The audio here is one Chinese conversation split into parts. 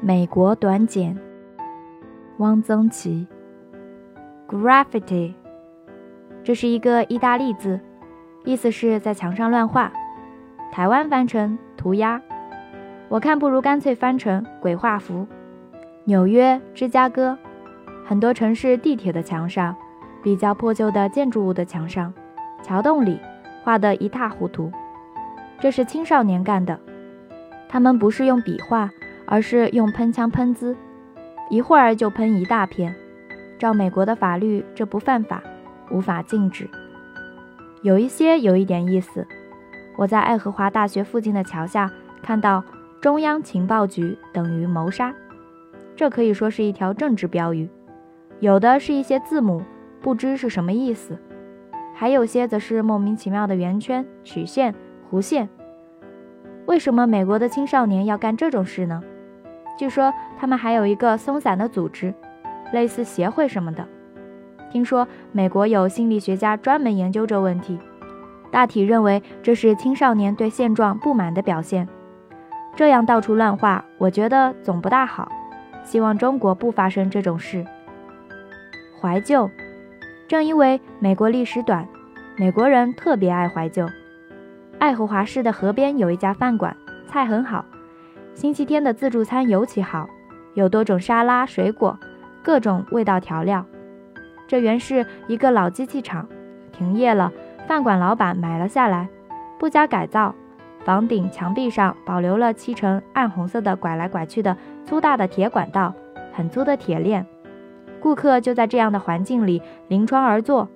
美国短简，汪曾祺。Graffiti，这是一个意大利字，意思是在墙上乱画。台湾翻成涂鸦，我看不如干脆翻成鬼画符。纽约、芝加哥，很多城市地铁的墙上，比较破旧的建筑物的墙上，桥洞里画得一塌糊涂。这是青少年干的，他们不是用笔画，而是用喷枪喷滋，一会儿就喷一大片。照美国的法律，这不犯法，无法禁止。有一些有一点意思。我在爱荷华大学附近的桥下看到“中央情报局等于谋杀”，这可以说是一条政治标语。有的是一些字母，不知是什么意思；还有些则是莫名其妙的圆圈、曲线、弧线。为什么美国的青少年要干这种事呢？据说他们还有一个松散的组织，类似协会什么的。听说美国有心理学家专门研究这问题。大体认为这是青少年对现状不满的表现，这样到处乱画，我觉得总不大好。希望中国不发生这种事。怀旧，正因为美国历史短，美国人特别爱怀旧。爱荷华市的河边有一家饭馆，菜很好，星期天的自助餐尤其好，有多种沙拉、水果，各种味道调料。这原是一个老机器厂，停业了。饭馆老板买了下来，不加改造，房顶墙壁上保留了漆成暗红色的拐来拐去的粗大的铁管道，很粗的铁链。顾客就在这样的环境里临窗而坐，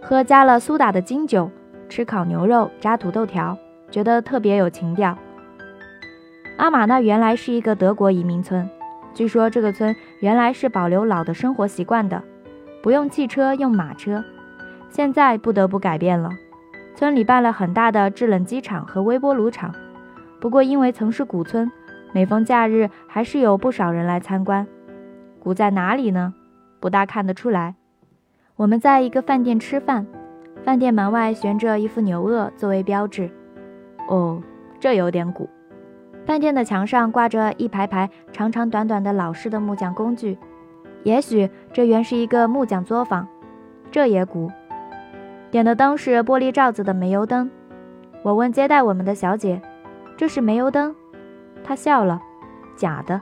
喝加了苏打的金酒，吃烤牛肉炸土豆条，觉得特别有情调。阿玛那原来是一个德国移民村，据说这个村原来是保留老的生活习惯的，不用汽车，用马车。现在不得不改变了。村里办了很大的制冷机厂和微波炉厂，不过因为曾是古村，每逢假日还是有不少人来参观。古在哪里呢？不大看得出来。我们在一个饭店吃饭，饭店门外悬着一副牛轭作为标志。哦，这有点古。饭店的墙上挂着一排排长长短短的老式的木匠工具，也许这原是一个木匠作坊。这也古。点的灯是玻璃罩子的煤油灯。我问接待我们的小姐：“这是煤油灯？”她笑了：“假的，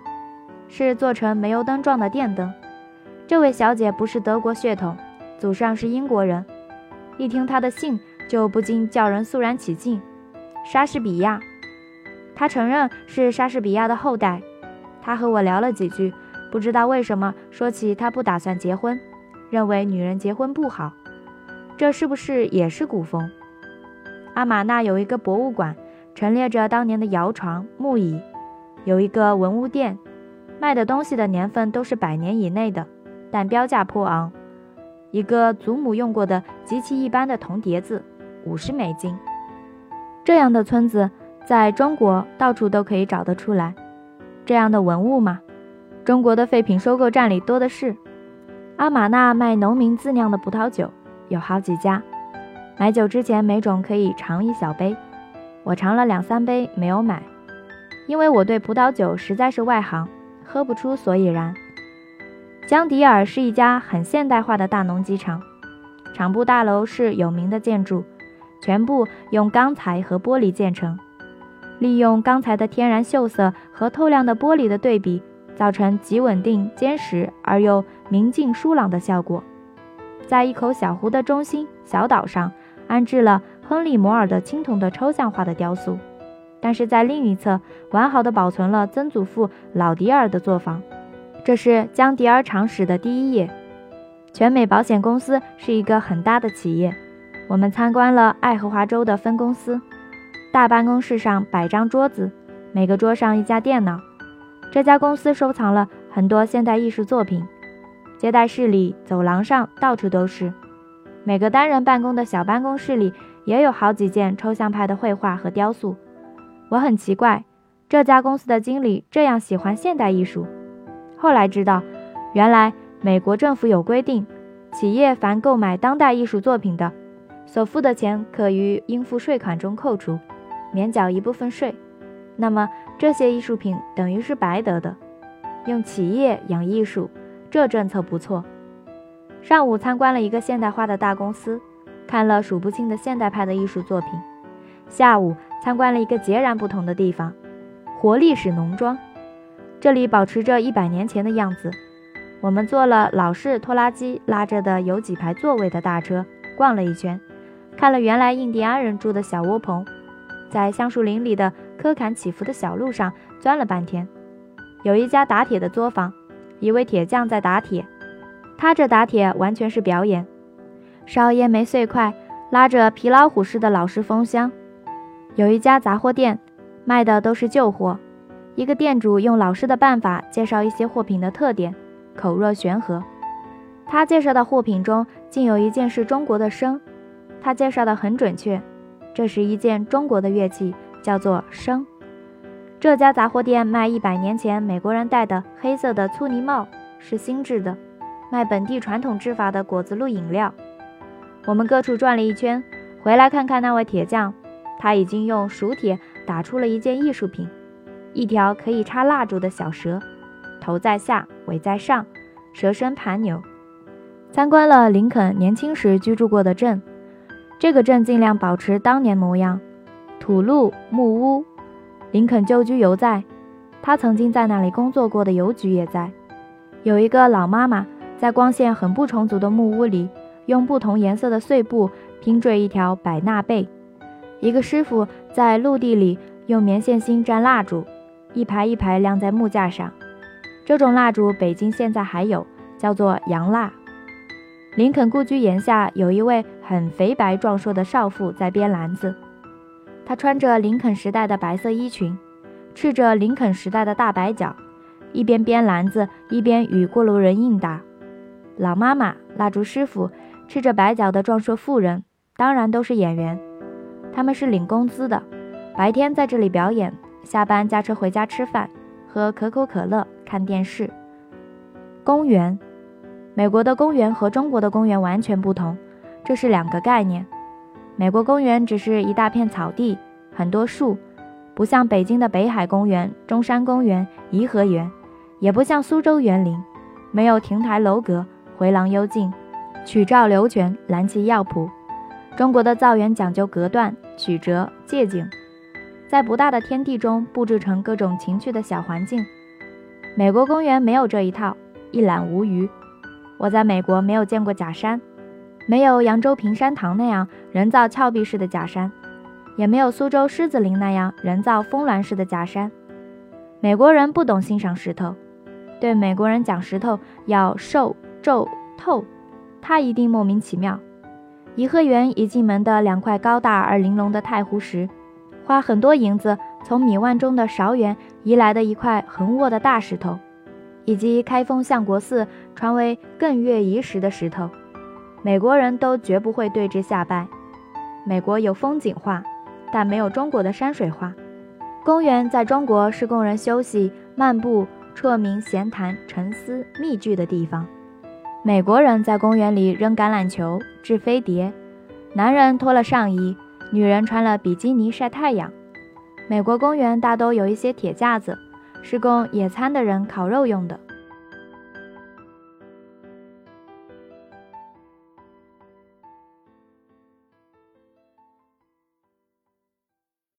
是做成煤油灯状的电灯。”这位小姐不是德国血统，祖上是英国人。一听她的姓，就不禁叫人肃然起敬。莎士比亚，他承认是莎士比亚的后代。他和我聊了几句，不知道为什么说起他不打算结婚，认为女人结婚不好。这是不是也是古风？阿玛那有一个博物馆，陈列着当年的摇床、木椅；有一个文物店，卖的东西的年份都是百年以内的，但标价颇昂。一个祖母用过的极其一般的铜碟子，五十美金。这样的村子在中国到处都可以找得出来。这样的文物嘛，中国的废品收购站里多的是。阿玛那卖农民自酿的葡萄酒。有好几家，买酒之前每种可以尝一小杯。我尝了两三杯，没有买，因为我对葡萄酒实在是外行，喝不出所以然。江迪尔是一家很现代化的大农机厂，厂部大楼是有名的建筑，全部用钢材和玻璃建成，利用钢材的天然锈色和透亮的玻璃的对比，造成极稳定、坚实而又明净疏朗的效果。在一口小湖的中心小岛上，安置了亨利·摩尔的青铜的抽象化的雕塑，但是在另一侧完好的保存了曾祖父老迪尔的作坊。这是江迪尔厂史的第一页。全美保险公司是一个很大的企业。我们参观了爱荷华州的分公司，大办公室上摆张桌子，每个桌上一架电脑。这家公司收藏了很多现代艺术作品。接待室里、走廊上到处都是，每个单人办公的小办公室里也有好几件抽象派的绘画和雕塑。我很奇怪，这家公司的经理这样喜欢现代艺术。后来知道，原来美国政府有规定，企业凡购买当代艺术作品的，所付的钱可于应付税款中扣除，免缴一部分税。那么这些艺术品等于是白得的。用企业养艺术，这政策不错。上午参观了一个现代化的大公司，看了数不清的现代派的艺术作品。下午参观了一个截然不同的地方——活历史农庄。这里保持着一百年前的样子。我们坐了老式拖拉机拉着的有几排座位的大车，逛了一圈，看了原来印第安人住的小窝棚，在橡树林里的棵坎起伏的小路上钻了半天。有一家打铁的作坊，一位铁匠在打铁，他这打铁完全是表演，烧烟煤碎块，拉着皮老虎似的老式风箱。有一家杂货店，卖的都是旧货，一个店主用老式的办法介绍一些货品的特点。口若悬河，他介绍的货品中竟有一件是中国的笙，他介绍的很准确，这是一件中国的乐器，叫做笙。这家杂货店卖一百年前美国人戴的黑色的粗呢帽，是新制的，卖本地传统制法的果子露饮料。我们各处转了一圈，回来看看那位铁匠，他已经用熟铁打出了一件艺术品，一条可以插蜡烛的小蛇。头在下，尾在上，蛇身盘扭。参观了林肯年轻时居住过的镇，这个镇尽量保持当年模样，土路木屋。林肯旧居犹在，他曾经在那里工作过的邮局也在。有一个老妈妈在光线很不充足的木屋里，用不同颜色的碎布拼缀一条百纳被。一个师傅在陆地里用棉线芯粘蜡烛，一排一排晾在木架上。这种蜡烛，北京现在还有，叫做洋蜡。林肯故居檐下有一位很肥白壮硕的少妇在编篮子，她穿着林肯时代的白色衣裙，赤着林肯时代的大白脚，一边编篮子，一边与过路人应答。老妈妈、蜡烛师傅、赤着白脚的壮硕妇人，当然都是演员，他们是领工资的，白天在这里表演，下班驾车回家吃饭，喝可口可乐。看电视。公园，美国的公园和中国的公园完全不同，这是两个概念。美国公园只是一大片草地，很多树，不像北京的北海公园、中山公园、颐和园，也不像苏州园林，没有亭台楼阁、回廊幽径、曲照流泉、蓝旗药圃。中国的造园讲究隔断、曲折、借景，在不大的天地中布置成各种情趣的小环境。美国公园没有这一套，一览无余。我在美国没有见过假山，没有扬州平山堂那样人造峭壁式的假山，也没有苏州狮子林那样人造峰峦式的假山。美国人不懂欣赏石头，对美国人讲石头要瘦、皱、透，他一定莫名其妙。颐和园一进门的两块高大而玲珑的太湖石，花很多银子。从米万中的韶园移来的一块横卧的大石头，以及开封相国寺传为艮岳遗石的石头，美国人都绝不会对之下拜。美国有风景画，但没有中国的山水画。公园在中国是供人休息、漫步、啜名、闲谈、沉思、密聚的地方。美国人在公园里扔橄榄球、掷飞碟，男人脱了上衣，女人穿了比基尼晒太阳。美国公园大都有一些铁架子，是供野餐的人烤肉用的。